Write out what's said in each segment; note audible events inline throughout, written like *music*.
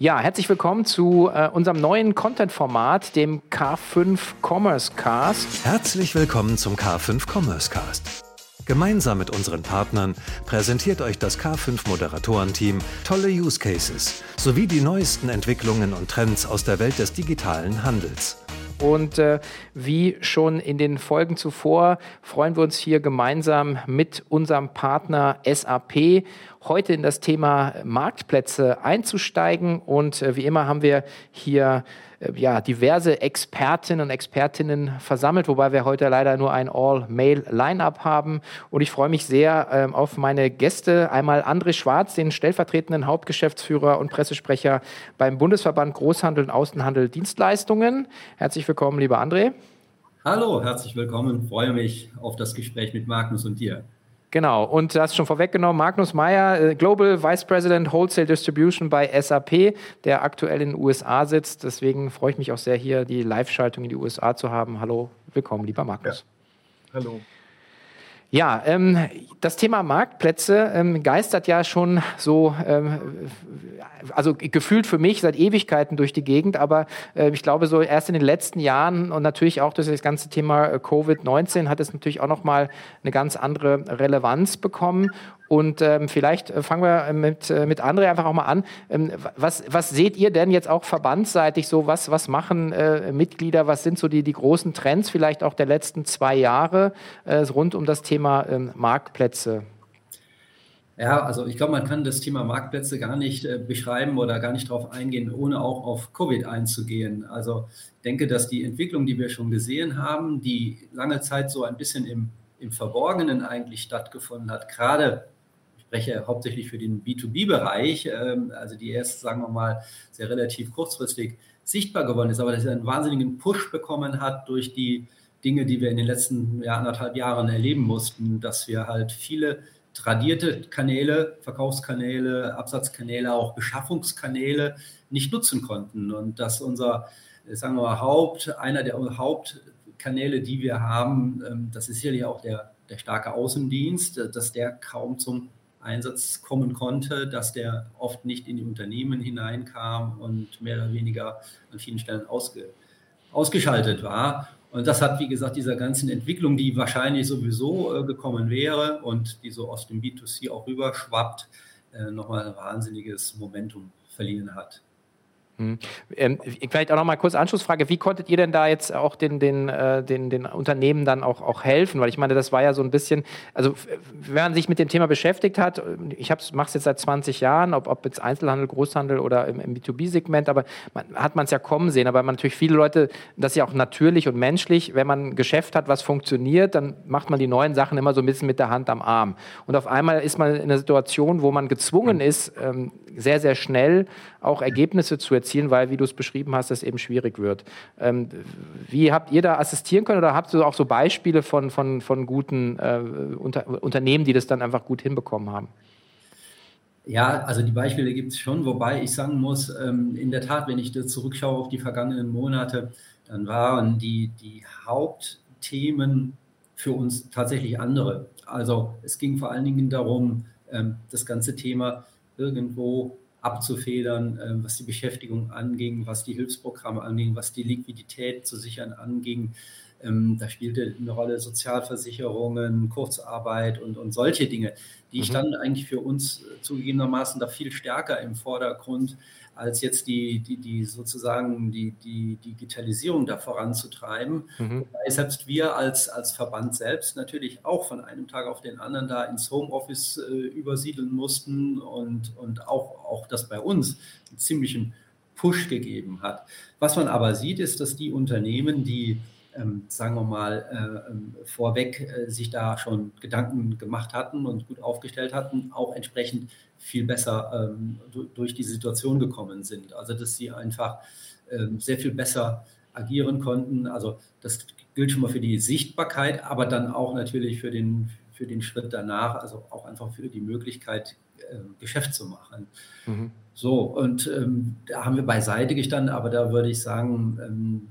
Ja, herzlich willkommen zu äh, unserem neuen Content-Format, dem K5 Commerce Cast. Herzlich willkommen zum K5 Commerce Cast. Gemeinsam mit unseren Partnern präsentiert euch das K5 Moderatorenteam tolle Use Cases sowie die neuesten Entwicklungen und Trends aus der Welt des digitalen Handels. Und äh, wie schon in den Folgen zuvor freuen wir uns hier gemeinsam mit unserem Partner SAP heute in das Thema Marktplätze einzusteigen. Und äh, wie immer haben wir hier äh, ja, diverse Expertinnen und Expertinnen versammelt, wobei wir heute leider nur ein All-Mail-Line-Up haben. Und ich freue mich sehr ähm, auf meine Gäste. Einmal André Schwarz, den stellvertretenden Hauptgeschäftsführer und Pressesprecher beim Bundesverband Großhandel und Außenhandel Dienstleistungen. Herzlich willkommen, lieber André. Hallo, herzlich willkommen. Ich freue mich auf das Gespräch mit Magnus und dir. Genau, und du hast schon vorweggenommen, Magnus Meyer, äh, Global Vice President Wholesale Distribution bei SAP, der aktuell in den USA sitzt. Deswegen freue ich mich auch sehr, hier die Live-Schaltung in die USA zu haben. Hallo, willkommen, lieber Magnus. Ja. Hallo. Ja, ähm, das Thema Marktplätze ähm, geistert ja schon so, ähm, also gefühlt für mich seit Ewigkeiten durch die Gegend, aber äh, ich glaube so erst in den letzten Jahren und natürlich auch durch das ganze Thema äh, Covid-19 hat es natürlich auch nochmal eine ganz andere Relevanz bekommen und ähm, vielleicht äh, fangen wir mit, äh, mit André einfach auch mal an. Ähm, was, was seht ihr denn jetzt auch verbandsseitig so? Was, was machen äh, Mitglieder? Was sind so die, die großen Trends vielleicht auch der letzten zwei Jahre äh, rund um das Thema ähm, Marktplätze? Ja, also ich glaube, man kann das Thema Marktplätze gar nicht äh, beschreiben oder gar nicht darauf eingehen, ohne auch auf Covid einzugehen. Also ich denke, dass die Entwicklung, die wir schon gesehen haben, die lange Zeit so ein bisschen im, im Verborgenen eigentlich stattgefunden hat, gerade spreche hauptsächlich für den B2B-Bereich, ähm, also die erst, sagen wir mal, sehr relativ kurzfristig sichtbar geworden ist, aber dass er einen wahnsinnigen Push bekommen hat durch die Dinge, die wir in den letzten ja, anderthalb Jahren erleben mussten, dass wir halt viele tradierte Kanäle, Verkaufskanäle, Absatzkanäle, auch Beschaffungskanäle nicht nutzen konnten. Und dass unser, sagen wir mal, Haupt, einer der Hauptkanäle, die wir haben, ähm, das ist sicherlich auch der, der starke Außendienst, dass der kaum zum Einsatz kommen konnte, dass der oft nicht in die Unternehmen hineinkam und mehr oder weniger an vielen Stellen ausge, ausgeschaltet war. Und das hat, wie gesagt, dieser ganzen Entwicklung, die wahrscheinlich sowieso äh, gekommen wäre und die so aus dem B2C auch rüberschwappt, äh, nochmal ein wahnsinniges Momentum verliehen hat. Hm. Ähm, vielleicht auch noch mal kurz Anschlussfrage. Wie konntet ihr denn da jetzt auch den, den, äh, den, den Unternehmen dann auch, auch helfen? Weil ich meine, das war ja so ein bisschen, also wenn man sich mit dem Thema beschäftigt hat, ich mache es jetzt seit 20 Jahren, ob, ob jetzt Einzelhandel, Großhandel oder im, im B2B-Segment, aber man, hat man es ja kommen sehen. Aber man natürlich viele Leute, das ist ja auch natürlich und menschlich, wenn man ein Geschäft hat, was funktioniert, dann macht man die neuen Sachen immer so ein bisschen mit der Hand am Arm. Und auf einmal ist man in einer Situation, wo man gezwungen ist, ähm, sehr, sehr schnell auch Ergebnisse zu erzielen, weil, wie du es beschrieben hast, es eben schwierig wird. Ähm, wie habt ihr da assistieren können oder habt ihr auch so Beispiele von, von, von guten äh, Unter Unternehmen, die das dann einfach gut hinbekommen haben? Ja, also die Beispiele gibt es schon, wobei ich sagen muss, ähm, in der Tat, wenn ich da zurückschaue auf die vergangenen Monate, dann waren die, die Hauptthemen für uns tatsächlich andere. Also es ging vor allen Dingen darum, ähm, das ganze Thema irgendwo abzufedern, ähm, was die Beschäftigung anging, was die Hilfsprogramme anging, was die Liquidität zu sichern anging. Ähm, da spielte eine Rolle Sozialversicherungen, Kurzarbeit und, und solche Dinge, die mhm. standen eigentlich für uns zugegebenermaßen da viel stärker im Vordergrund als jetzt die, die, die sozusagen die, die Digitalisierung da voranzutreiben. Mhm. selbst wir als, als Verband selbst natürlich auch von einem Tag auf den anderen da ins Homeoffice äh, übersiedeln mussten und, und auch, auch das bei uns einen ziemlichen Push gegeben hat. Was man aber sieht, ist, dass die Unternehmen, die ähm, sagen wir mal, äh, ähm, vorweg äh, sich da schon Gedanken gemacht hatten und gut aufgestellt hatten, auch entsprechend viel besser ähm, durch die Situation gekommen sind. Also dass sie einfach ähm, sehr viel besser agieren konnten. Also das gilt schon mal für die Sichtbarkeit, aber dann auch natürlich für den, für den Schritt danach, also auch einfach für die Möglichkeit, äh, Geschäft zu machen. Mhm. So, und ähm, da haben wir beiseite gestanden, aber da würde ich sagen, ähm,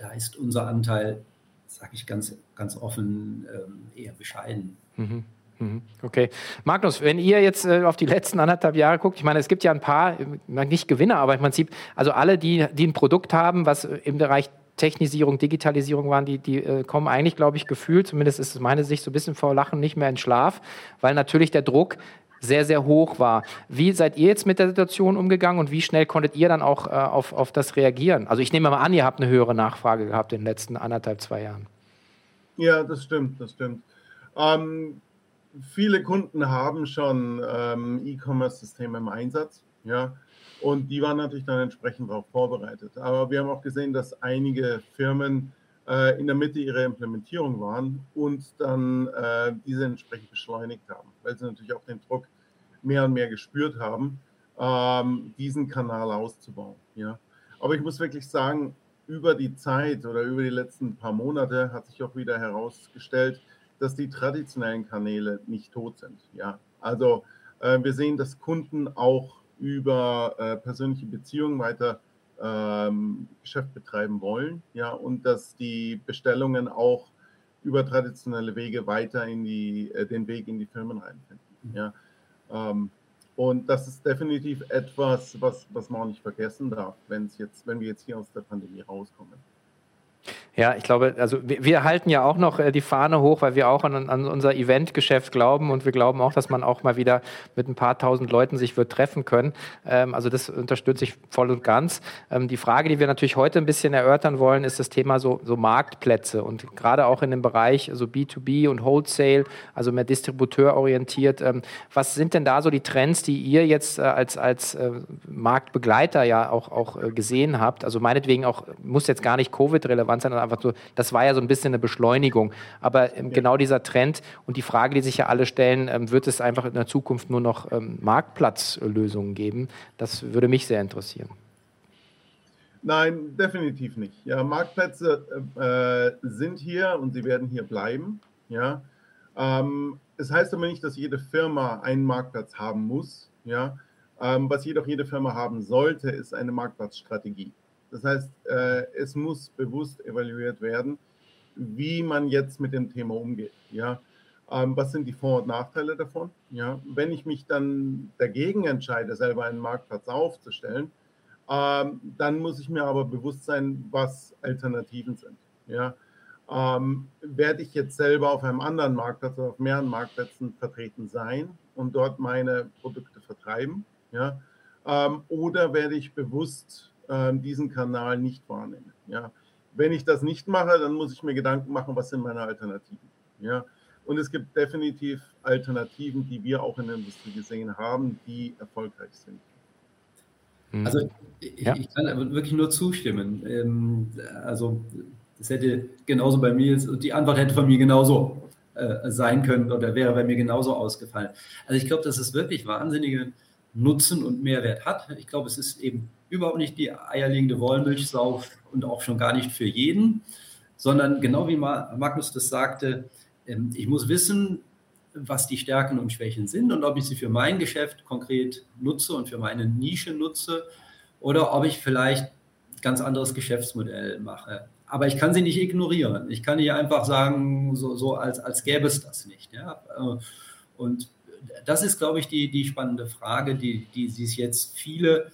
da ist unser Anteil, sage ich ganz, ganz offen, ähm, eher bescheiden. Mhm. Mhm. Okay. Magnus, wenn ihr jetzt äh, auf die letzten anderthalb Jahre guckt, ich meine, es gibt ja ein paar, nicht Gewinner, aber im Prinzip, also alle, die, die ein Produkt haben, was im Bereich Technisierung, Digitalisierung waren, die, die äh, kommen eigentlich, glaube ich, gefühlt, zumindest ist es meine Sicht, so ein bisschen vor Lachen nicht mehr in Schlaf, weil natürlich der Druck sehr, sehr hoch war. Wie seid ihr jetzt mit der Situation umgegangen und wie schnell konntet ihr dann auch äh, auf, auf das reagieren? Also ich nehme mal an, ihr habt eine höhere Nachfrage gehabt in den letzten anderthalb, zwei Jahren. Ja, das stimmt, das stimmt. Ähm, viele Kunden haben schon ähm, E-Commerce-Systeme im Einsatz, ja, und die waren natürlich dann entsprechend darauf vorbereitet. Aber wir haben auch gesehen, dass einige Firmen in der Mitte ihrer Implementierung waren und dann äh, diese entsprechend beschleunigt haben, weil sie natürlich auch den Druck mehr und mehr gespürt haben, ähm, diesen Kanal auszubauen. Ja. Aber ich muss wirklich sagen, über die Zeit oder über die letzten paar Monate hat sich auch wieder herausgestellt, dass die traditionellen Kanäle nicht tot sind. Ja, also äh, wir sehen, dass Kunden auch über äh, persönliche Beziehungen weiter ähm, Geschäft betreiben wollen, ja, und dass die Bestellungen auch über traditionelle Wege weiter in die, äh, den Weg in die Firmen reinfinden. Mhm. Ja. Ähm, und das ist definitiv etwas, was, was man auch nicht vergessen darf, wenn es jetzt, wenn wir jetzt hier aus der Pandemie rauskommen. Ja, ich glaube, also wir, wir, halten ja auch noch äh, die Fahne hoch, weil wir auch an, an unser Eventgeschäft glauben und wir glauben auch, dass man auch mal wieder mit ein paar tausend Leuten sich wird treffen können. Ähm, also das unterstütze ich voll und ganz. Ähm, die Frage, die wir natürlich heute ein bisschen erörtern wollen, ist das Thema so, so Marktplätze und gerade auch in dem Bereich so B2B und Wholesale, also mehr distributeurorientiert. Ähm, was sind denn da so die Trends, die ihr jetzt äh, als, als äh, Marktbegleiter ja auch, auch äh, gesehen habt? Also meinetwegen auch, muss jetzt gar nicht Covid-relevant sein, einfach so, das war ja so ein bisschen eine Beschleunigung. Aber ähm, ja. genau dieser Trend und die Frage, die sich ja alle stellen, ähm, wird es einfach in der Zukunft nur noch ähm, Marktplatzlösungen geben? Das würde mich sehr interessieren. Nein, definitiv nicht. Ja, Marktplätze äh, sind hier und sie werden hier bleiben. Ja, ähm, es heißt aber nicht, dass jede Firma einen Marktplatz haben muss. Ja, ähm, was jedoch jede Firma haben sollte, ist eine Marktplatzstrategie. Das heißt, äh, es muss bewusst evaluiert werden, wie man jetzt mit dem Thema umgeht. Ja, ähm, was sind die Vor- und Nachteile davon? Ja, wenn ich mich dann dagegen entscheide, selber einen Marktplatz aufzustellen, ähm, dann muss ich mir aber bewusst sein, was Alternativen sind. Ja, ähm, werde ich jetzt selber auf einem anderen Marktplatz oder auf mehreren Marktplätzen vertreten sein und dort meine Produkte vertreiben? Ja, oder werde ich bewusst äh, diesen Kanal nicht wahrnehme. Ja. Wenn ich das nicht mache, dann muss ich mir Gedanken machen, was sind meine Alternativen. Ja. Und es gibt definitiv Alternativen, die wir auch in der Industrie gesehen haben, die erfolgreich sind. Mhm. Also ich, ja. ich kann wirklich nur zustimmen. Ähm, also es hätte genauso bei mir, die Antwort hätte von mir genauso äh, sein können oder wäre bei mir genauso ausgefallen. Also ich glaube, dass es wirklich wahnsinnige Nutzen und Mehrwert hat. Ich glaube, es ist eben überhaupt nicht die eierlegende Wollmilchsau und auch schon gar nicht für jeden, sondern genau wie Magnus das sagte, ähm, ich muss wissen, was die Stärken und Schwächen sind und ob ich sie für mein Geschäft konkret nutze und für meine Nische nutze oder ob ich vielleicht ganz anderes Geschäftsmodell mache. Aber ich kann sie nicht ignorieren. Ich kann nicht einfach sagen, so, so als, als gäbe es das nicht. Ja? Äh, und das ist, glaube ich, die, die spannende Frage, die, die sich jetzt viele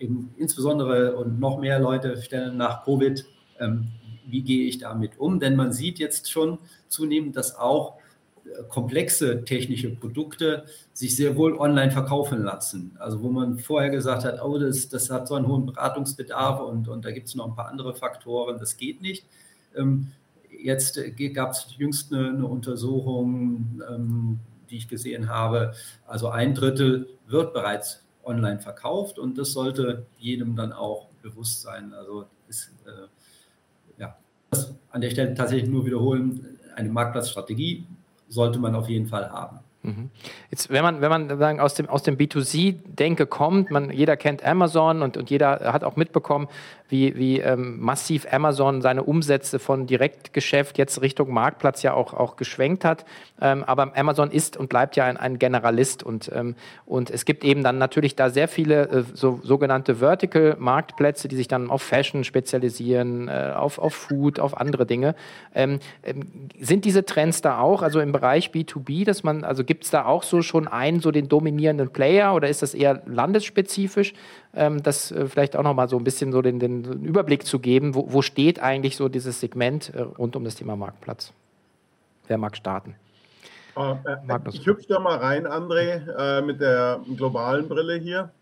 eben insbesondere und noch mehr Leute stellen nach Covid, ähm, wie gehe ich damit um? Denn man sieht jetzt schon zunehmend, dass auch äh, komplexe technische Produkte sich sehr wohl online verkaufen lassen. Also wo man vorher gesagt hat, oh, das, das hat so einen hohen Beratungsbedarf und, und da gibt es noch ein paar andere Faktoren, das geht nicht. Ähm, jetzt äh, gab es jüngst eine, eine Untersuchung, ähm, die ich gesehen habe. Also ein Drittel wird bereits online verkauft und das sollte jedem dann auch bewusst sein. Also ist, äh, ja, das an der Stelle tatsächlich nur wiederholen, eine Marktplatzstrategie sollte man auf jeden Fall haben. Mhm. Jetzt, wenn man, wenn man sagen, aus dem, aus dem B2C-Denke kommt, man, jeder kennt Amazon und, und jeder hat auch mitbekommen, wie, wie ähm, massiv Amazon seine Umsätze von Direktgeschäft jetzt Richtung Marktplatz ja auch, auch geschwenkt hat. Ähm, aber Amazon ist und bleibt ja ein, ein Generalist und, ähm, und es gibt eben dann natürlich da sehr viele äh, so, sogenannte Vertical-Marktplätze, die sich dann auf Fashion spezialisieren, äh, auf, auf Food, auf andere Dinge. Ähm, ähm, sind diese Trends da auch, also im Bereich B2B, dass man, also gibt es da auch so schon einen, so den dominierenden Player oder ist das eher landesspezifisch? Ähm, das äh, vielleicht auch nochmal so ein bisschen so den, den Überblick zu geben, wo, wo steht eigentlich so dieses Segment äh, rund um das Thema Marktplatz? Wer mag starten? Äh, äh ich hüpfe da mal rein, André, äh, mit der globalen Brille hier.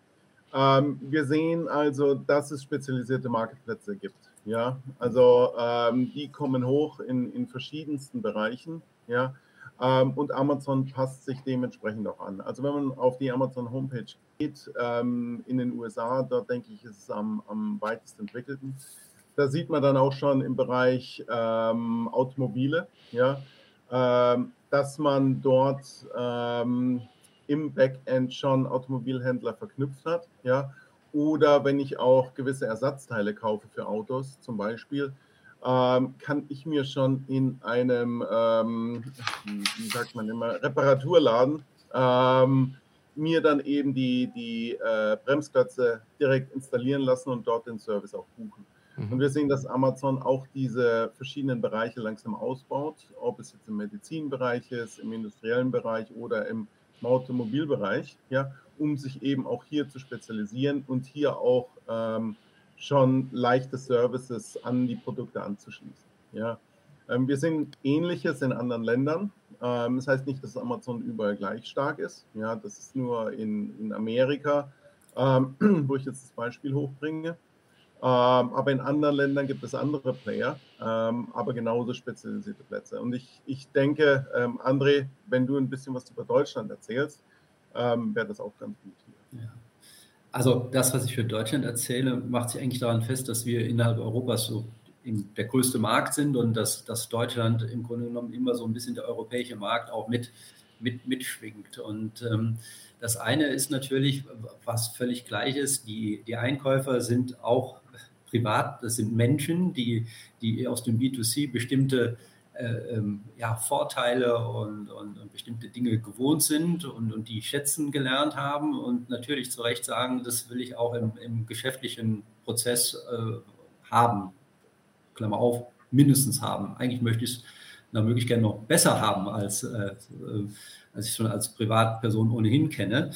Ähm, wir sehen also, dass es spezialisierte Marktplätze gibt. Ja, also ähm, die kommen hoch in, in verschiedensten Bereichen. Ja, ähm, und Amazon passt sich dementsprechend auch an. Also wenn man auf die Amazon Homepage geht, ähm, in den USA, da denke ich, ist es am, am weitest entwickelten. Da sieht man dann auch schon im Bereich ähm, Automobile, ja, ähm, dass man dort ähm, im Backend schon Automobilhändler verknüpft hat, ja, oder wenn ich auch gewisse Ersatzteile kaufe für Autos zum Beispiel, ähm, kann ich mir schon in einem, ähm, wie sagt man immer, Reparaturladen ähm, mir dann eben die, die äh, Bremsklötze direkt installieren lassen und dort den Service auch buchen. Mhm. Und wir sehen, dass Amazon auch diese verschiedenen Bereiche langsam ausbaut, ob es jetzt im Medizinbereich ist, im industriellen Bereich oder im Automobilbereich, ja, um sich eben auch hier zu spezialisieren und hier auch ähm, schon leichte Services an die Produkte anzuschließen. Ja. Ähm, wir sehen Ähnliches in anderen Ländern. Ähm, das heißt nicht, dass Amazon überall gleich stark ist. Ja, das ist nur in, in Amerika, ähm, *clears throat* wo ich jetzt das Beispiel hochbringe. aber in anderen Ländern gibt es andere Player, aber genauso spezialisierte Plätze. Und ich, ich denke, André, wenn du ein bisschen was über Deutschland erzählst, wäre das auch ganz gut hier. Ja. Also das, was ich für Deutschland erzähle, macht sich eigentlich daran fest, dass wir innerhalb Europas so der größte Markt sind und dass, dass Deutschland im Grunde genommen immer so ein bisschen der europäische Markt auch mit, mit, mitschwingt. Und ähm, das eine ist natürlich, was völlig gleich ist, die, die Einkäufer sind auch privat, das sind Menschen, die, die aus dem B2C bestimmte ja, Vorteile und, und, und, bestimmte Dinge gewohnt sind und, und die schätzen gelernt haben und natürlich zu Recht sagen, das will ich auch im, im geschäftlichen Prozess äh, haben. Klammer auf, mindestens haben. Eigentlich möchte ich es nach Möglichkeit noch besser haben, als, äh, äh als ich schon als Privatperson ohnehin kenne.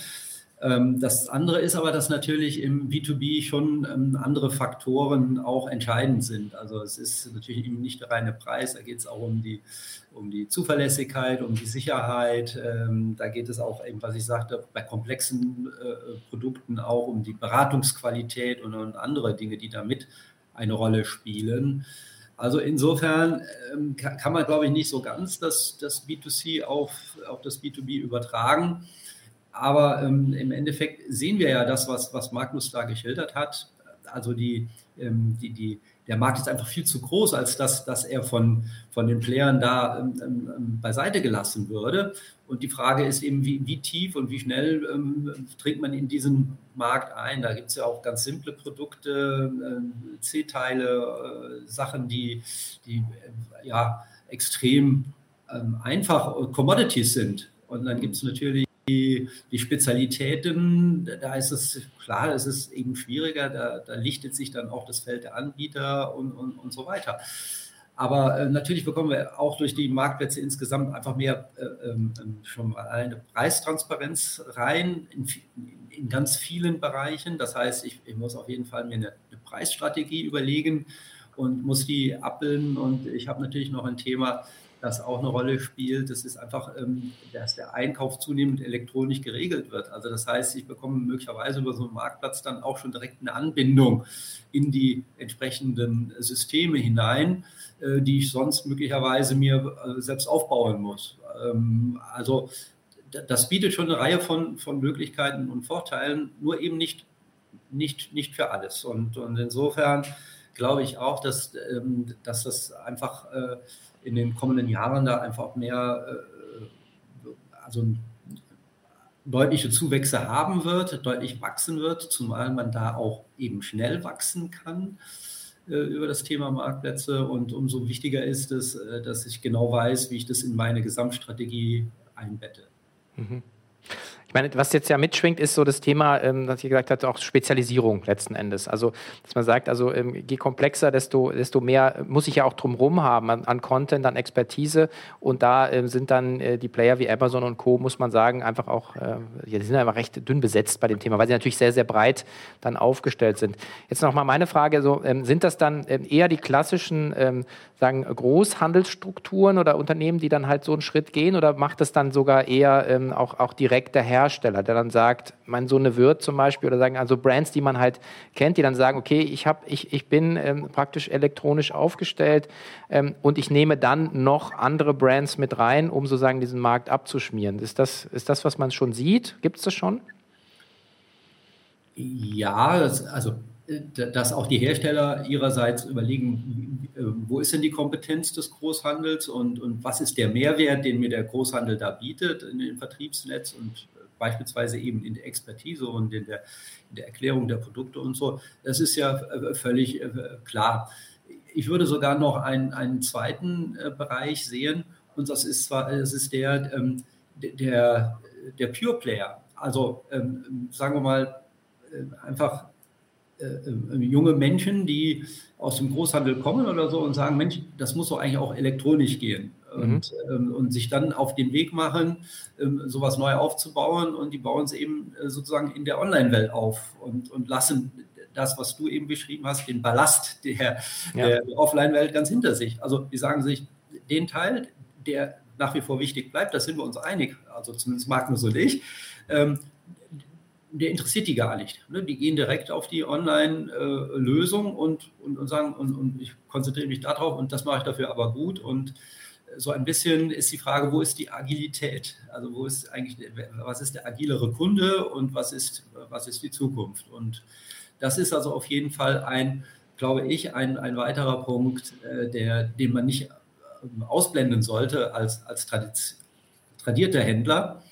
Ähm, das andere ist aber, dass natürlich im B2B schon ähm, andere Faktoren auch entscheidend sind. Also es ist natürlich eben nicht der reine Preis, da geht es auch um die, um die Zuverlässigkeit, um die Sicherheit. Ähm, da geht es auch eben, was ich sagte, bei komplexen äh, Produkten auch um die Beratungsqualität und, andere Dinge, die damit eine Rolle spielen. Also insofern kann, man, glaube ich, nicht so ganz das, das B2C auf, auf das B2B übertragen. Aber ähm, im Endeffekt sehen wir ja das, was, was Magnus da geschildert hat. Also die, ähm, die, die, der Markt ist einfach viel zu groß, als dass, dass er von, von den Playern da ähm, ähm, ähm beiseite gelassen würde. Und die Frage ist eben, wie, wie tief und wie schnell ähm, trägt man in diesen Markt ein. Da gibt es ja auch ganz simple Produkte, äh, C-Teile, äh, Sachen, die, die äh, ja extrem ähm, einfach Commodities sind. Und dann gibt es natürlich die, die Spezialitäten, da ist es klar, es ist eben schwieriger, da, da lichtet sich dann auch das Feld der Anbieter und, und, und so weiter. Aber äh, natürlich bekommen wir auch durch die Marktplätze insgesamt einfach mehr äh, ähm, schon mal eine Preistransparenz rein in, in, ganz vielen Bereichen. Das heißt, ich, ich muss auf jeden Fall mir eine, eine Preisstrategie überlegen und muss die abbilden. Und ich habe natürlich noch ein Thema, das auch eine Rolle spielt. Das ist einfach, ähm, dass der Einkauf zunehmend elektronisch geregelt wird. Also das heißt, ich bekomme möglicherweise über so einen Marktplatz dann auch schon direkt eine Anbindung in die entsprechenden Systeme hinein, äh, die ich sonst möglicherweise mir äh, selbst aufbauen muss. Ähm, also das bietet schon eine Reihe von, von Möglichkeiten und Vorteilen, nur eben nicht, nicht, nicht für alles. Und, und insofern glaube ich auch, dass, ähm, dass das einfach äh, in den kommenden Jahren da einfach mehr, äh, also deutliche Zuwächse haben wird, deutlich wachsen wird, zumal man da auch eben schnell wachsen kann äh, über das Thema Marktplätze. Und umso wichtiger ist es, äh, dass ich genau weiß, wie ich das in meine Gesamtstrategie einbette. Mhm. Ich meine, was jetzt ja mitschwingt, ist so das Thema, ähm, was ich gesagt habe, auch Spezialisierung letzten Endes. Also, dass man sagt, also ähm, je komplexer, desto, desto mehr muss ich ja auch drumherum haben an, an Content, an Expertise. Und da ähm, sind dann äh, die Player wie Amazon und Co., muss man sagen, einfach auch, äh, die sind einfach recht dünn besetzt bei dem Thema, weil sie natürlich sehr, sehr breit dann aufgestellt sind. Jetzt nochmal meine Frage, so, ähm, sind das dann ähm, eher die klassischen, ähm, sagen, Großhandelsstrukturen oder Unternehmen, die dann halt so einen Schritt gehen oder macht es dann sogar eher auch, auch direkt der Herr Hersteller, der dann sagt, mein Sohn eine Wirt zum Beispiel oder sagen, also Brands, die man halt kennt, die dann sagen, okay, ich, hab, ich, ich bin ähm, praktisch elektronisch aufgestellt ähm, und ich nehme dann noch andere Brands mit rein, um sozusagen diesen Markt abzuschmieren. Ist das, ist das was man schon sieht? Gibt es das schon? Ja, also äh, dass auch die Hersteller ihrerseits überlegen, äh, wo ist denn die Kompetenz des Großhandels und, und was ist der Mehrwert, den mir der Großhandel da bietet in dem Vertriebsnetz und beispielsweise eben in der Expertise und in der, in der Erklärung der Produkte und so. Das ist ja äh, völlig äh, klar. Ich würde sogar noch einen, einen zweiten äh, Bereich sehen und das ist zwar, das ist der, ähm, der, der Pure Player. Also ähm, sagen wir mal einfach junge Menschen, die aus dem Großhandel kommen oder so und sagen, Mensch, das muss doch eigentlich auch elektronisch gehen. Mhm. und, ähm, und sich dann auf den Weg machen, ähm, sowas neu aufzubauen. Und die bauen es eben äh, sozusagen in der Online-Welt auf und, und lassen das, was du eben beschrieben hast, den Ballast der, ja. der Offline-Welt ganz hinter sich. Also die sagen sich, den Teil, der nach wie vor wichtig bleibt, da sind wir uns einig, also zumindest Magnus und ich, ähm, der interessiert die gar nicht. Ne? Die gehen direkt auf die Online-Lösung äh, und, und, und, sagen, und, und ich konzentriere mich darauf und das mache ich dafür aber gut und so ein bisschen ist die Frage, wo ist die Agilität? Also wo ist eigentlich, was ist der agilere Kunde und was ist, was ist die Zukunft? Und das ist also auf jeden Fall ein, glaube ich, ein, ein weiterer Punkt, äh, der, den man nicht ähm, ausblenden sollte als, als tradierter Händler.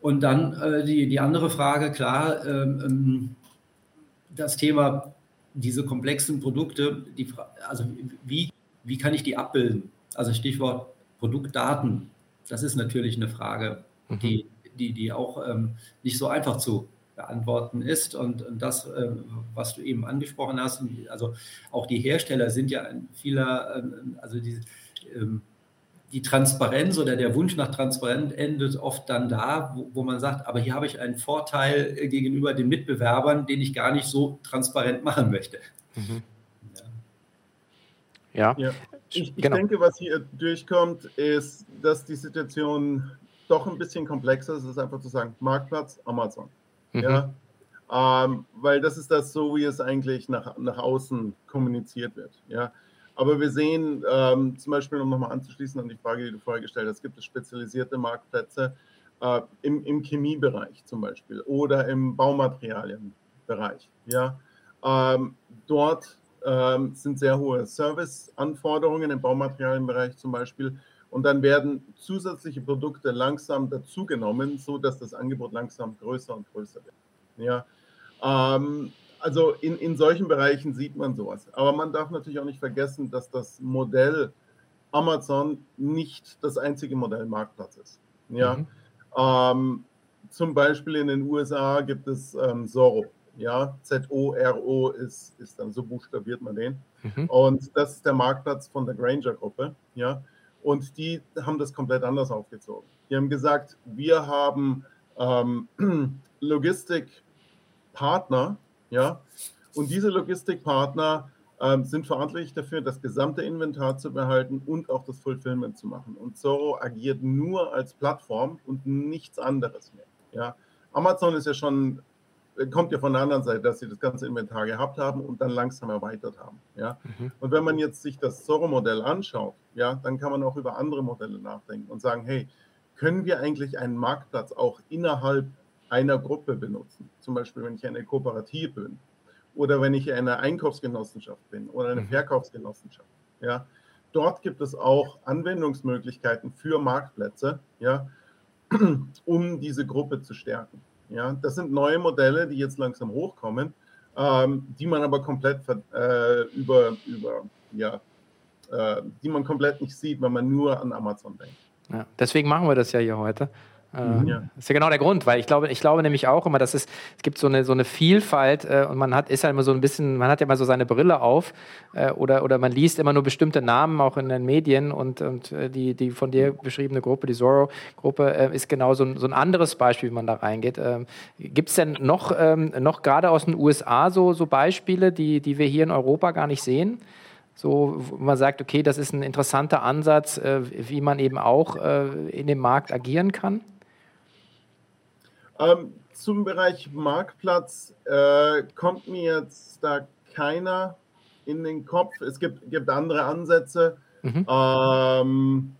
Und dann äh, die, die andere Frage, klar, ähm, ähm, das Thema, diese komplexen Produkte, die, also wie, wie kann ich die abbilden? Also Stichwort Produktdaten, das ist natürlich eine Frage, mhm. die, die, die auch ähm, nicht so einfach zu beantworten ist. Und, und das, ähm, was du eben angesprochen hast, also auch die Hersteller sind ja in vieler, ähm, also die, ähm, die Transparenz oder der Wunsch nach Transparenz endet oft dann da, wo, wo, man sagt, aber hier habe ich einen Vorteil gegenüber den Mitbewerbern, den ich gar nicht so transparent machen möchte. Mhm. Ja. ja. Ich, ich genau. denke, was hier durchkommt, ist, dass die Situation doch ein bisschen komplexer ist. Es ist einfach zu sagen, Marktplatz, Amazon. Mhm. Ja. Ähm, weil das ist das so, wie es eigentlich nach, nach außen kommuniziert wird. Ja. Aber wir sehen ähm, zum Beispiel, um nochmal anzuschließen an die Frage, die du vorher gestellt hast, gibt es spezialisierte Marktplätze äh, im, im Chemiebereich zum Beispiel oder im Baumaterialienbereich. Ja. Ähm, dort ähm, sind sehr hohe Serviceanforderungen im Baumaterialienbereich zum Beispiel. Und dann werden zusätzliche Produkte langsam dazugenommen, so dass das Angebot langsam größer und größer wird. Ja, ähm, also in, in solchen Bereichen sieht man sowas. Aber man darf natürlich auch nicht vergessen, dass das Modell Amazon nicht das einzige Modell Marktplatz ist. Ja, mhm. ähm, zum Beispiel in den USA gibt es ähm, Zorro ja, Z-O-R-O ist, ist dann so buchstabiert man den. Mhm. Und das ist der Marktplatz von der Granger-Gruppe, ja. Und die haben das komplett anders aufgezogen. Die haben gesagt, wir haben ähm, *clears throat* Logistikpartner, ja, und diese Logistikpartner ähm, sind verantwortlich dafür, das gesamte Inventar zu behalten und auch das Fulfillment zu machen. Und Zoro agiert nur als Plattform und nichts anderes mehr. Ja. Amazon ist ja schon kommt ja von der anderen Seite, dass sie das ganze Inventar gehabt haben und dann langsam erweitert haben. Ja? Mhm. Und wenn man jetzt sich das Zorro-Modell anschaut, ja, dann kann man auch über andere Modelle nachdenken und sagen, hey, können wir eigentlich einen Marktplatz auch innerhalb einer Gruppe benutzen? Zum Beispiel, wenn ich eine Kooperative bin oder wenn ich eine Einkaufsgenossenschaft bin oder eine mhm. Verkaufsgenossenschaft. Ja? Dort gibt es auch Anwendungsmöglichkeiten für Marktplätze, ja, *clears throat* um diese Gruppe zu stärken. Ja, das sind neue Modelle, die jetzt langsam hochkommen, ähm, die man aber komplett äh, über, über ja, äh, die man komplett nicht sieht, wenn man nur an Amazon denkt. Ja, deswegen machen wir das ja hier heute. Ja. Das ist ja genau der Grund, weil ich glaube, ich glaube nämlich auch immer, dass es, es gibt so eine, so eine Vielfalt äh, und man hat, ist ja immer so ein bisschen, man hat ja immer so seine Brille auf äh, oder, oder man liest immer nur bestimmte Namen auch in den Medien und, und äh, die, die von dir beschriebene Gruppe, die Zorro-Gruppe, äh, ist genau so ein, so ein anderes Beispiel, wie man da reingeht. Ähm, gibt es denn noch, ähm, noch gerade aus den USA so, so Beispiele, die, die wir hier in Europa gar nicht sehen? so, wo man sagt, okay, das ist ein interessanter Ansatz, äh, wie man eben auch äh, in dem Markt agieren kann? Ähm, zum Bereich Marktplatz äh, kommt mir jetzt da keiner in den Kopf. Es gibt, gibt andere Ansätze. Mhm. Ähm,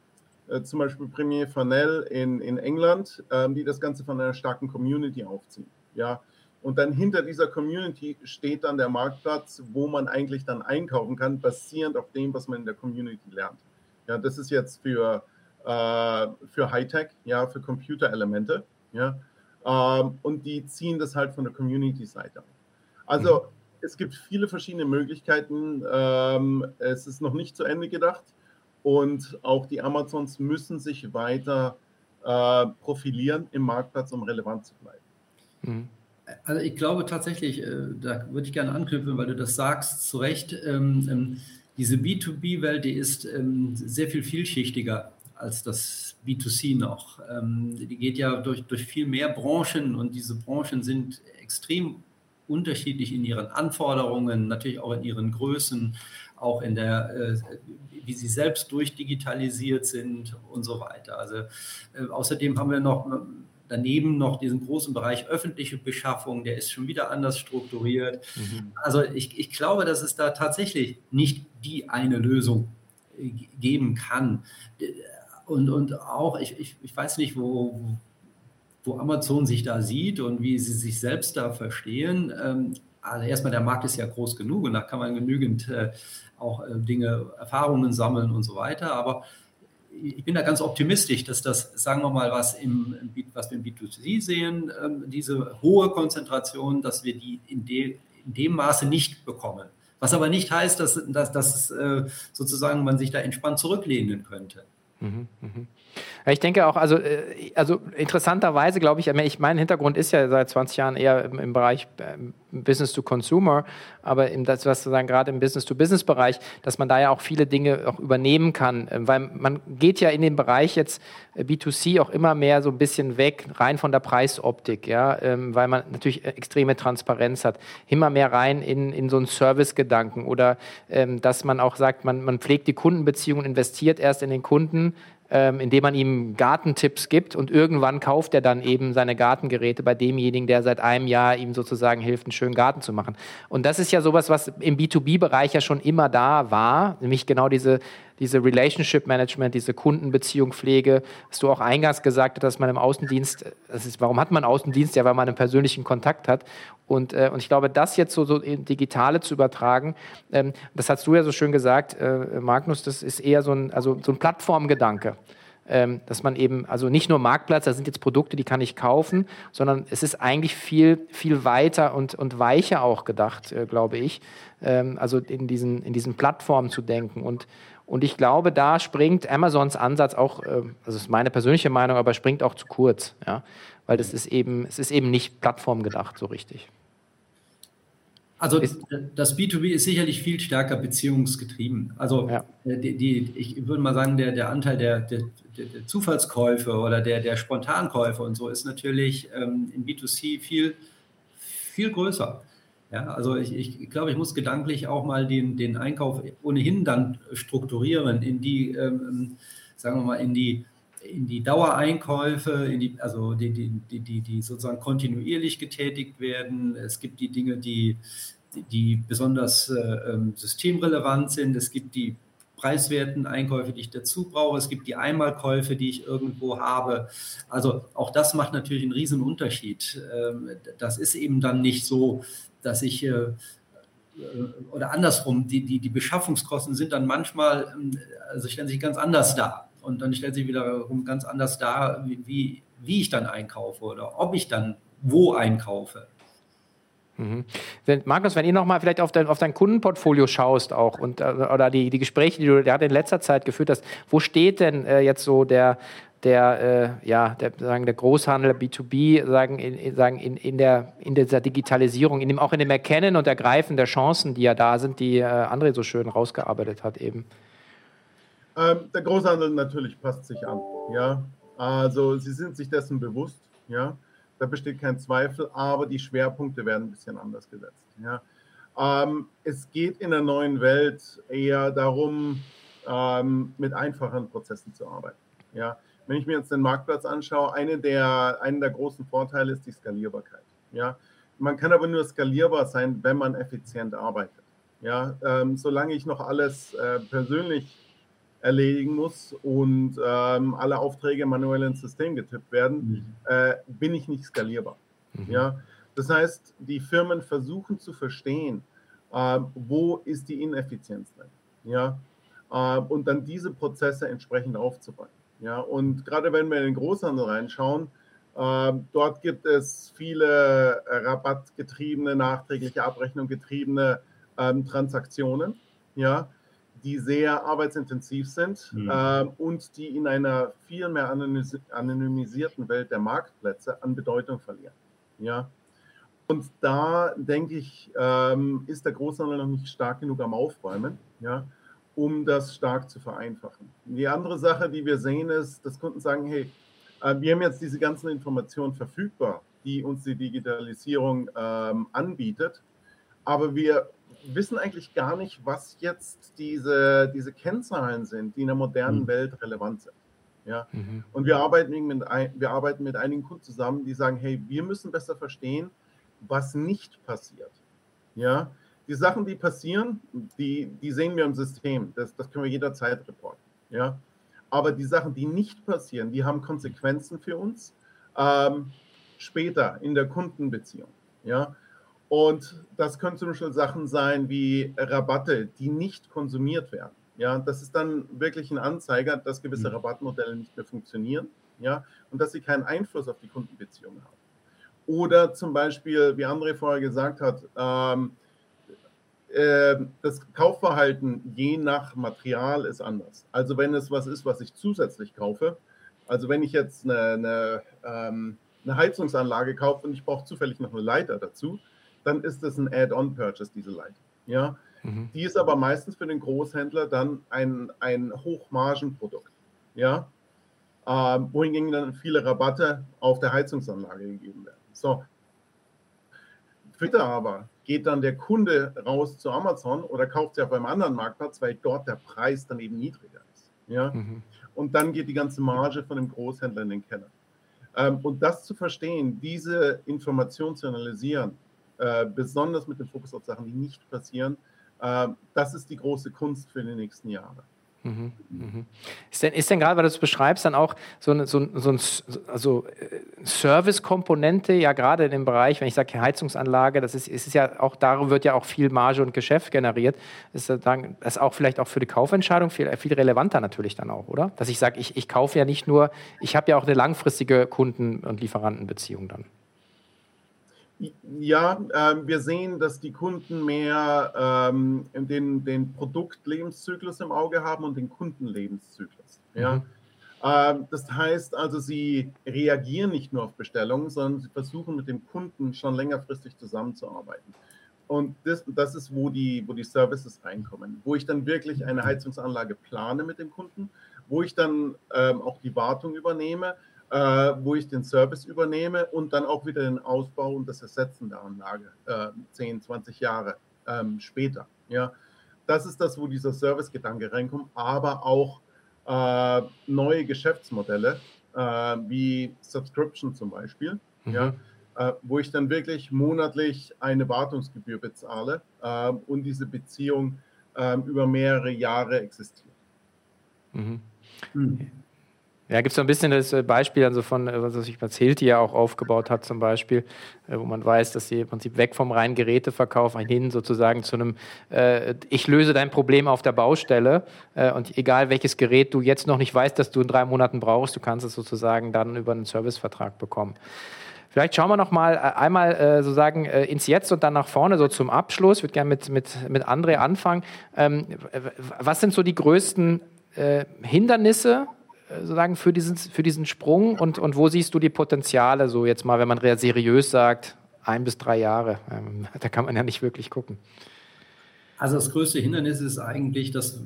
äh, zum Beispiel Premier Fanel in, in England, ähm, die das Ganze von einer starken Community aufziehen. Ja, und dann hinter dieser Community steht dann der Marktplatz, wo man eigentlich dann einkaufen kann, basierend auf dem, was man in der Community lernt. Ja, das ist jetzt für, äh, für Hightech, ja, für Computerelemente. Ja, ähm, und die ziehen das halt von der Community-Seite. Also mhm. es gibt viele verschiedene Möglichkeiten. Ähm, es ist noch nicht zu Ende gedacht. Und auch die Amazons müssen sich weiter äh, profilieren im Marktplatz, um relevant zu bleiben. Mhm. Also ich glaube tatsächlich, äh, da würde ich gerne anknüpfen, weil du das sagst, zu Recht, ähm, ähm, diese B2B-Welt, die ist ähm, sehr viel vielschichtiger als das B2C noch. die geht ja durch, durch viel mehr Branchen und diese Branchen sind extrem unterschiedlich in ihren Anforderungen, natürlich auch in ihren Größen, auch in der, äh, wie sie selbst durchdigitalisiert sind und so weiter. Also äh, außerdem haben wir noch daneben noch diesen großen Bereich öffentliche Beschaffung, der ist schon wieder anders strukturiert. Mhm. Also ich, ich glaube, dass es da tatsächlich nicht die eine Lösung äh, geben kann. Und, und auch, ich, ich, ich weiß nicht, wo, wo Amazon sich da sieht und wie sie sich selbst da verstehen. Ähm, also erstmal, der Markt ist ja groß genug und da kann man genügend äh, auch äh, Dinge, Erfahrungen sammeln und so weiter. Aber ich bin da ganz optimistisch, dass das, sagen wir mal, was, im, was wir im B2C sehen, ähm, diese hohe Konzentration, dass wir die in, de, in dem Maße nicht bekommen. Was aber nicht heißt, dass, dass, dass äh, sozusagen man sich da entspannt zurücklehnen könnte. Mhm, mh. Ich denke auch, also, äh, also interessanterweise glaube ich, ich mein Hintergrund ist ja seit 20 Jahren eher im, im Bereich ähm, Business to Consumer, aber im, das, was sagen, gerade im Business-to-Business-Bereich, dass man da ja auch viele Dinge auch übernehmen kann, ähm, weil man geht ja in den Bereich jetzt äh, B2C auch immer mehr so ein bisschen weg, rein von der Preisoptik, ja, ähm, weil man natürlich extreme Transparenz hat, immer mehr rein in, in so einen Service-Gedanken oder dass man auch sagt, man, man pflegt die Kundenbeziehungen, investiert erst in den Kunden, ähm, indem man ihm Gartentipps gibt und irgendwann kauft er dann eben seine Gartengeräte bei demjenigen, der seit einem Jahr ihm sozusagen hilft, einen schönen Garten zu machen. Und das ist ja sowas, was im B2B-Bereich ja schon immer da war, nämlich genau diese diese Relationship Management, diese Kundenbeziehung Pflege, was du auch eingangs gesagt hast, dass man im Außendienst, das ist, warum hat man Außendienst? Ja, weil man einen persönlichen Kontakt hat. Und, äh, und ich glaube, das jetzt so, so in Digitale zu übertragen, ähm, das hast du ja so schön gesagt, äh, Magnus, das ist eher so ein, also so ein Plattformgedanke. Ähm, dass man eben, also nicht nur Marktplatz, da sind jetzt Produkte, die kann ich kaufen, sondern es ist eigentlich viel, viel weiter und, und weicher auch gedacht, äh, glaube ich. Ähm, also in diesen, in diesen Plattformen zu denken. Und und ich glaube, da springt Amazons Ansatz auch, äh, also ist meine persönliche Meinung, aber springt auch zu kurz, ja, weil das ist eben, es ist eben nicht plattformgedacht so richtig. Also das B2B ist sicherlich viel stärker beziehungsgetrieben. Also ja. Äh, die, die, ich würde mal sagen, der, der Anteil der, der, der Zufallskäufe oder der, der Spontankäufe und so ist natürlich ähm, im B2C viel, viel größer. Ja, also ich, ich glaube, ich muss gedanklich auch mal den, den Einkauf ohnehin dann strukturieren in die, ähm, sagen wir mal, in die, in die Dauereinkäufe, in die, also die, die, die, die sozusagen kontinuierlich getätigt werden. Es gibt die Dinge, die, die besonders äh, ähm, systemrelevant sind. Es gibt die preiswerten Einkäufe, die ich dazu brauche. Es gibt die Einmalkäufe, die ich irgendwo habe. Also auch das macht natürlich einen riesen Unterschied. Ähm, das ist eben dann nicht so, dass ich äh, äh, oder andersrum, die, die, die Beschaffungskosten sind dann manchmal, ähm, also stellen sich ganz anders dar. und dann stellt sich wiederum ganz anders dar, wie, wie ich dann einkaufe oder ob ich dann wo einkaufe. Mhm. Markus, wenn ihr nochmal vielleicht auf dein, auf dein Kundenportfolio schaust auch und äh, oder die, die Gespräche, die du gerade in letzter Zeit geführt hast, wo steht denn äh, jetzt so der, der, äh, ja, der, sagen, der Großhandel, B2B, sagen, in, sagen in, in, der, in dieser Digitalisierung, in dem, auch in dem Erkennen und Ergreifen der Chancen, die ja da sind, die äh, André so schön rausgearbeitet hat eben? Ähm, der Großhandel natürlich passt sich an. Ja, also sie sind sich dessen bewusst. Ja, da besteht kein Zweifel, aber die Schwerpunkte werden ein bisschen anders gesetzt. Ja. Ähm, es geht in der neuen Welt eher darum, ähm, mit einfachen Prozessen zu arbeiten. Ja. Wenn ich mir jetzt den Marktplatz anschaue, eine der, einer der großen Vorteile ist die Skalierbarkeit. Ja. Man kann aber nur skalierbar sein, wenn man effizient arbeitet. Ja. Ähm, solange ich noch alles äh, persönlich erledigen muss und ähm, alle Aufträge manuell ins System getippt werden, mhm. äh, bin ich nicht skalierbar. Mhm. Ja? Das heißt, die Firmen versuchen zu verstehen, äh, wo ist die Ineffizienz drin. Ja? Äh, und dann diese Prozesse entsprechend aufzubauen. Ja? Und gerade wenn wir in den Großhandel reinschauen, ähm, dort gibt es viele rabattgetriebene, nachträgliche Abrechnung getriebene ähm, Transaktionen. Ja, die sehr arbeitsintensiv sind mhm. äh, und die in einer viel mehr anonymisierten Welt der Marktplätze an Bedeutung verlieren. Ja. Und da denke ich, ähm, ist der Großhandel noch nicht stark genug am Aufräumen, ja, um das stark zu vereinfachen. Die andere Sache, die wir sehen, ist, dass Kunden sagen, hey, äh, wir haben jetzt diese ganzen Informationen verfügbar, die uns die Digitalisierung ähm, anbietet, aber wir wissen eigentlich gar nicht, was jetzt diese, diese Kennzahlen sind, die in der modernen mhm. Welt relevant sind. Ja? Mhm. Und wir arbeiten, mit, wir arbeiten mit einigen Kunden zusammen, die sagen, hey, wir müssen besser verstehen, was nicht passiert. Ja? Die Sachen, die passieren, die, die sehen wir im System. Das, das können wir jederzeit reporten. Ja? Aber die Sachen, die nicht passieren, die haben Konsequenzen für uns ähm, später in der Kundenbeziehung. Ja? Und das können zum Beispiel Sachen sein wie Rabatte, die nicht konsumiert werden. Ja, das ist dann wirklich ein Anzeiger, dass gewisse mhm. Rabattmodelle nicht mehr funktionieren. Ja, und dass sie keinen Einfluss auf die Kundenbeziehungen haben. Oder zum Beispiel, wie André vorher gesagt hat, ähm, äh, das Kaufverhalten je nach Material ist anders. Also wenn es was ist, was ich zusätzlich kaufe, also wenn ich jetzt eine, eine, ähm, eine Heizungsanlage kaufe und ich brauche zufällig noch eine Leiter dazu, dann ist das ein Add-on-Purchase, diese Leitung. Ja? Mhm. Die ist aber meistens für den Großhändler dann ein, ein Hochmargenprodukt. Ja? Ähm, wohingegen dann viele Rabatte auf der Heizungsanlage gegeben werden. So. Twitter aber geht dann der Kunde raus zu Amazon oder kauft sie auf einem anderen Marktplatz, weil dort der Preis dann eben niedriger ist. Ja? Mhm. Und dann geht die ganze Marge von dem Großhändler in den Keller. Ähm, und das zu verstehen, diese Information zu analysieren, äh, besonders mit dem Fokus auf Sachen, die nicht passieren. Äh, das ist die große Kunst für die nächsten Jahre. Mhm, mhm. Ist denn, ist denn gerade, weil du es beschreibst, dann auch so eine, so, so ein also äh, Service-Komponente, ja gerade in dem Bereich, wenn ich sage Heizungsanlage, das ist, ist ja auch, darum wird ja auch viel Marge und Geschäft generiert. Ist das auch vielleicht auch für die Kaufentscheidung viel, viel relevanter natürlich dann auch, oder? Dass ich sage, ich, ich kaufe ja nicht nur, ich habe ja auch eine langfristige Kunden- und Lieferantenbeziehung dann. Ja, äh, wir sehen, dass die Kunden mehr ähm, den, den Produktlebenszyklus im Auge haben und den Kundenlebenszyklus. Ja? Mhm. Ähm, das heißt also, sie reagieren nicht nur auf Bestellungen, sondern sie versuchen mit dem Kunden schon längerfristig zusammenzuarbeiten. Und das, das ist, wo die, wo die Services reinkommen, wo ich dann wirklich eine Heizungsanlage plane mit dem Kunden, wo ich dann ähm, auch die Wartung übernehme, äh, wo ich den Service übernehme und dann auch wieder den Ausbau und das Ersetzen der Anlage äh, 10, 20 Jahre ähm, später. Ja, das ist das, wo dieser Servicegedanke reinkommt, aber auch äh, neue Geschäftsmodelle äh, wie Subscription zum Beispiel, mhm. ja, äh, wo ich dann wirklich monatlich eine Wartungsgebühr bezahle äh, und diese Beziehung ähm, über mehrere Jahre existiert. Mhm. Mhm. Ja, gibt es so ein bisschen das äh, Beispiel also von, äh, was sich Hilti ja auch aufgebaut hat, zum Beispiel, äh, wo man weiß, dass sie im Prinzip weg vom reinen Geräteverkauf hin sozusagen zu einem, äh, ich löse dein Problem auf der Baustelle äh, und egal welches Gerät du jetzt noch nicht weißt, dass du in drei Monaten brauchst, du kannst es sozusagen dann über einen Servicevertrag bekommen. Vielleicht schauen wir noch mal einmal äh, sozusagen äh, ins Jetzt und dann nach vorne, so zum Abschluss. Ich würde gerne mit, mit, mit André anfangen. Ähm, was sind so die größten äh, Hindernisse sozusagen für diesen, für diesen Sprung und, und wo siehst du die Potenziale so jetzt mal, wenn man seriös sagt, ein bis drei Jahre? Ähm, *laughs* da kann man ja nicht wirklich gucken. Also das größte Hindernis ist eigentlich das,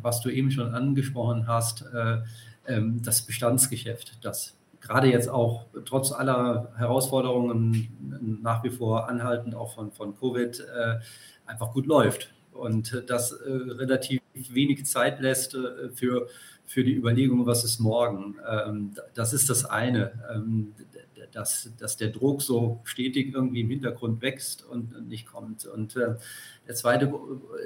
was du eben schon angesprochen hast, äh, ähm, das Bestandsgeschäft, das gerade jetzt auch trotz aller Herausforderungen nach wie vor anhaltend auch von, von Covid äh, einfach gut läuft und das äh, relativ wenig Zeit lässt für für die Überlegung, was ist morgen. Ähm, das ist das eine, ähm, dass, dass der Druck so stetig irgendwie im Hintergrund wächst und nicht kommt. Und äh, der zweite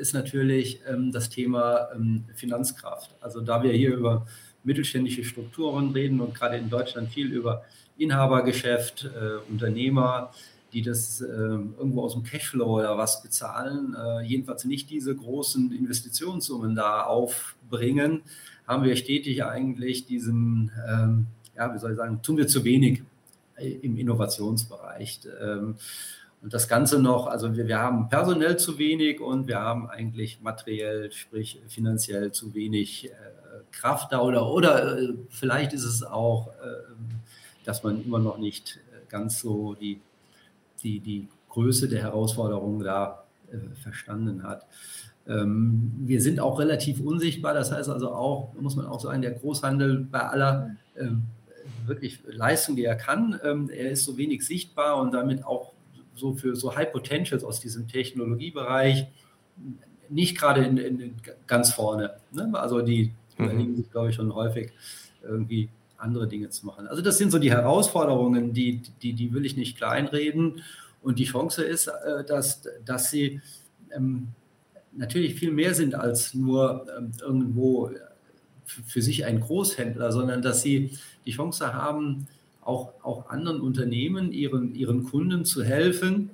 ist natürlich ähm, das Thema Finanzkraft. Also da wir hier über mittelständische Strukturen reden und gerade in Deutschland viel über Inhabergeschäft, äh, Unternehmer, die das äh, irgendwo aus dem Cashflow oder was bezahlen, äh, jedenfalls nicht diese großen Investitionssummen da aufbringen, haben wir stetig eigentlich diesen, ähm, ja, wie soll ich sagen, tun wir zu wenig im Innovationsbereich. Ähm, und das Ganze noch, also wir, wir haben personell zu wenig und wir haben eigentlich materiell, sprich finanziell zu wenig äh, Kraft da oder, oder äh, vielleicht ist es auch, äh, dass man immer noch nicht ganz so die, die, die Größe der Herausforderungen da äh, verstanden hat. Ähm, wir sind auch relativ unsichtbar, das heißt also auch, muss man auch sagen, der Großhandel bei aller ähm, wirklich Leistung, die er kann, ähm, er ist so wenig sichtbar und damit auch so für so High Potentials aus diesem Technologiebereich nicht gerade in, in, ganz vorne. Ne? Also die mhm. überlegen sich, glaube ich, schon häufig irgendwie andere Dinge zu machen. Also das sind so die Herausforderungen, die, die, die will ich nicht kleinreden. Und die Chance ist, äh, dass, dass sie ähm, natürlich viel mehr sind als nur ähm, irgendwo für sich ein Großhändler, sondern dass sie die Chance haben, auch, auch anderen Unternehmen, ihren, ihren Kunden zu helfen,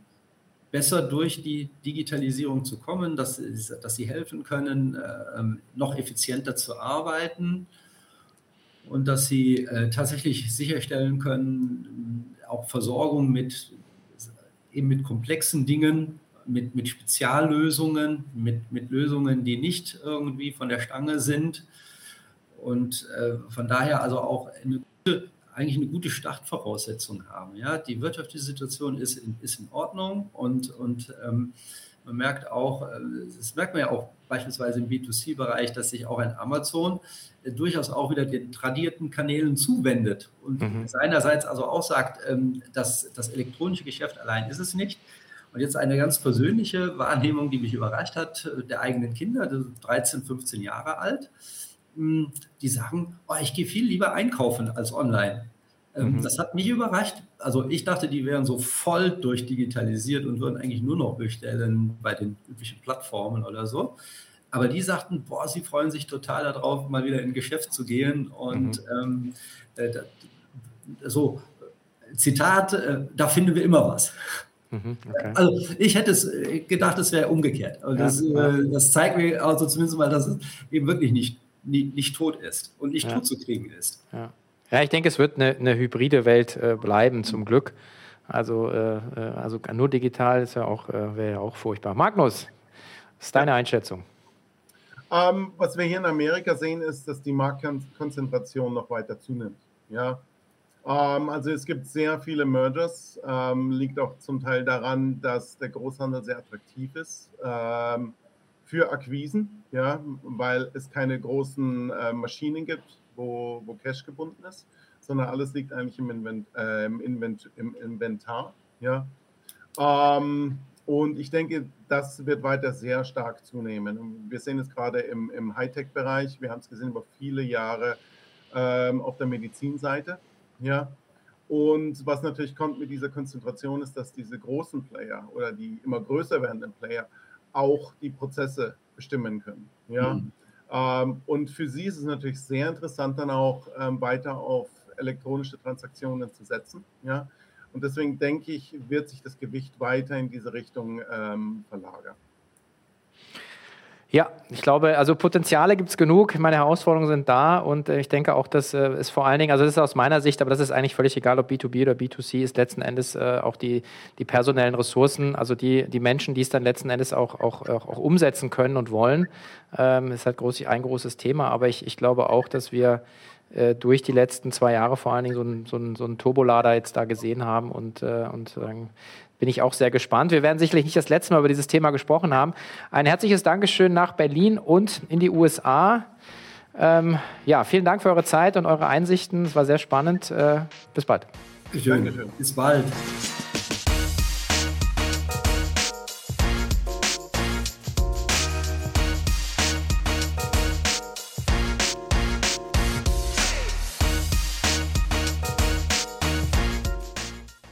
besser durch die Digitalisierung zu kommen, dass, dass sie helfen können, äh, noch effizienter zu arbeiten und dass sie äh, tatsächlich sicherstellen können, auch Versorgung mit, eben mit komplexen Dingen mit, mit Speziallösungen, mit, mit Lösungen, die nicht irgendwie von der Stange sind. Und äh, von daher also auch eine gute, eigentlich eine gute Startvoraussetzung haben. Ja? Die wirtschaftliche Situation ist in, ist in Ordnung und, und ähm, man merkt auch, äh, das merkt man ja auch beispielsweise im B2C-Bereich, dass sich auch ein Amazon äh, durchaus auch wieder den tradierten Kanälen zuwendet und mhm. seinerseits also auch sagt, ähm, dass das elektronische Geschäft allein ist es nicht. Und jetzt eine ganz persönliche Wahrnehmung, die mich überrascht hat, äh, der eigenen Kinder, 13, 15 Jahre alt, hm, die sagen, oh, ich gehe viel lieber einkaufen als online. Ähm, mhm. Das hat mich überrascht. Also ich dachte, die wären so voll durchdigitalisiert und würden eigentlich nur noch bestellen bei den üblichen Plattformen oder so. Aber die sagten, boah, sie freuen sich total darauf, mal wieder in ein Geschäft zu gehen. Und mhm. ähm, äh, so, Zitat, äh, da finden wir immer was. Mhm, okay. Also ich hätte es äh, gedacht, es wäre umgekehrt. Und das, äh, das, zeigt mir also zumindest mal, dass es eben wirklich nicht, nicht, nicht tot ist und nicht ja. tot zu kriegen ist. Ja. Ja, ich denke, es wird eine, eine hybride Welt äh, bleiben, zum Glück. Also, äh, äh also nur digital ist ja auch, äh, wäre ja auch furchtbar. Magnus, was ist deine Einschätzung? Ähm, was wir hier in Amerika sehen, ist, dass die Marktkonzentration noch weiter zunimmt. Ja, ähm, also es gibt sehr viele Mergers, ähm, liegt auch zum Teil daran, dass der Großhandel sehr attraktiv ist ähm, für Akquisen, ja, weil es keine großen äh, Maschinen gibt, wo, wo Cash gebunden ist, sondern alles liegt eigentlich im, Invent, äh, im, Invent, im Inventar, ja. Ähm, und ich denke, das wird weiter sehr stark zunehmen. Wir sehen es gerade im, im Hightech-Bereich. Wir haben es gesehen über viele Jahre ähm, auf der Medizinseite. Ja. Und was natürlich kommt mit dieser Konzentration ist, dass diese großen Player oder die immer größer werdenden Player auch die Prozesse bestimmen können. Ja. Mhm. Ähm, und für sie ist es natürlich sehr interessant, dann auch ähm, weiter auf elektronische Transaktionen zu setzen. Ja? Und deswegen denke ich, wird sich das Gewicht weiter in diese Richtung ähm, verlagern. Ja, ich glaube, also Potenziale gibt es genug. Meine Herausforderungen sind da und äh, ich denke auch, dass äh, es vor allen Dingen, also das ist aus meiner Sicht, aber das ist eigentlich völlig egal, ob B2B oder B2C ist, letzten Endes äh, auch die, die personellen Ressourcen, also die, die Menschen, die es dann letzten Endes auch, auch, auch, auch umsetzen können und wollen, ähm, ist halt groß, ein großes Thema. Aber ich, ich glaube auch, dass wir äh, durch die letzten zwei Jahre vor allen Dingen so einen so so ein Turbolader jetzt da gesehen haben und, äh, und bin ich auch sehr gespannt. Wir werden sicherlich nicht das letzte Mal über dieses Thema gesprochen haben. Ein herzliches Dankeschön nach Berlin und in die USA. Ähm, ja, vielen Dank für eure Zeit und eure Einsichten. Es war sehr spannend. Äh, bis bald. Dankeschön. Bis bald.